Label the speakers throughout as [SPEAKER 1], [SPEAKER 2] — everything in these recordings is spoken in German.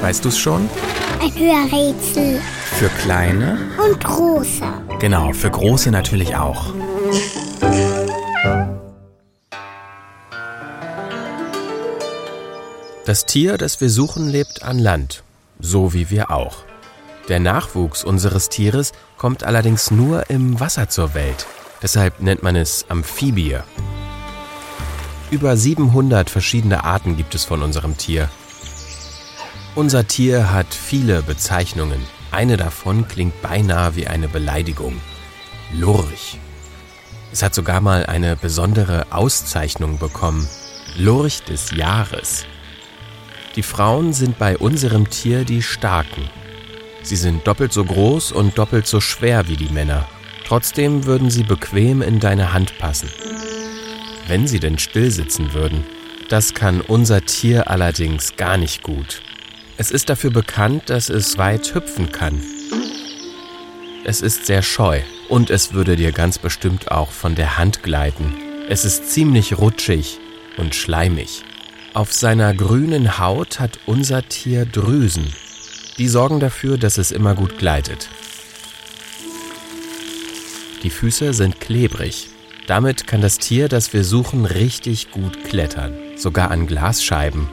[SPEAKER 1] Weißt du es schon?
[SPEAKER 2] Ein Hörrätsel.
[SPEAKER 1] Für kleine?
[SPEAKER 2] Und große.
[SPEAKER 1] Genau, für große natürlich auch. Das Tier, das wir suchen, lebt an Land, so wie wir auch. Der Nachwuchs unseres Tieres kommt allerdings nur im Wasser zur Welt. Deshalb nennt man es Amphibie. Über 700 verschiedene Arten gibt es von unserem Tier. Unser Tier hat viele Bezeichnungen. Eine davon klingt beinahe wie eine Beleidigung. Lurch. Es hat sogar mal eine besondere Auszeichnung bekommen. Lurch des Jahres. Die Frauen sind bei unserem Tier die Starken. Sie sind doppelt so groß und doppelt so schwer wie die Männer. Trotzdem würden sie bequem in deine Hand passen. Wenn sie denn still sitzen würden. Das kann unser Tier allerdings gar nicht gut. Es ist dafür bekannt, dass es weit hüpfen kann. Es ist sehr scheu und es würde dir ganz bestimmt auch von der Hand gleiten. Es ist ziemlich rutschig und schleimig. Auf seiner grünen Haut hat unser Tier Drüsen. Die sorgen dafür, dass es immer gut gleitet. Die Füße sind klebrig. Damit kann das Tier, das wir suchen, richtig gut klettern, sogar an Glasscheiben.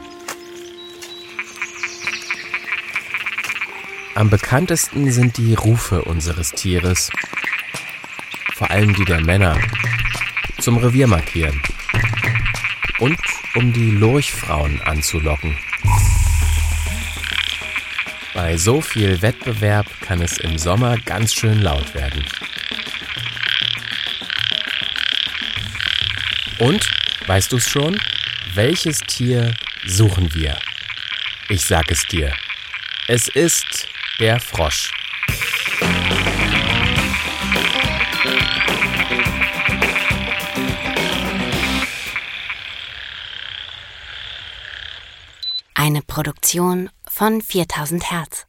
[SPEAKER 1] Am bekanntesten sind die Rufe unseres Tieres, vor allem die der Männer, zum Revier markieren und um die Lurchfrauen anzulocken. Bei so viel Wettbewerb kann es im Sommer ganz schön laut werden. Und, weißt du es schon? Welches Tier suchen wir? Ich sag es dir. Es ist der Frosch.
[SPEAKER 3] Eine Produktion von 4000 Hertz.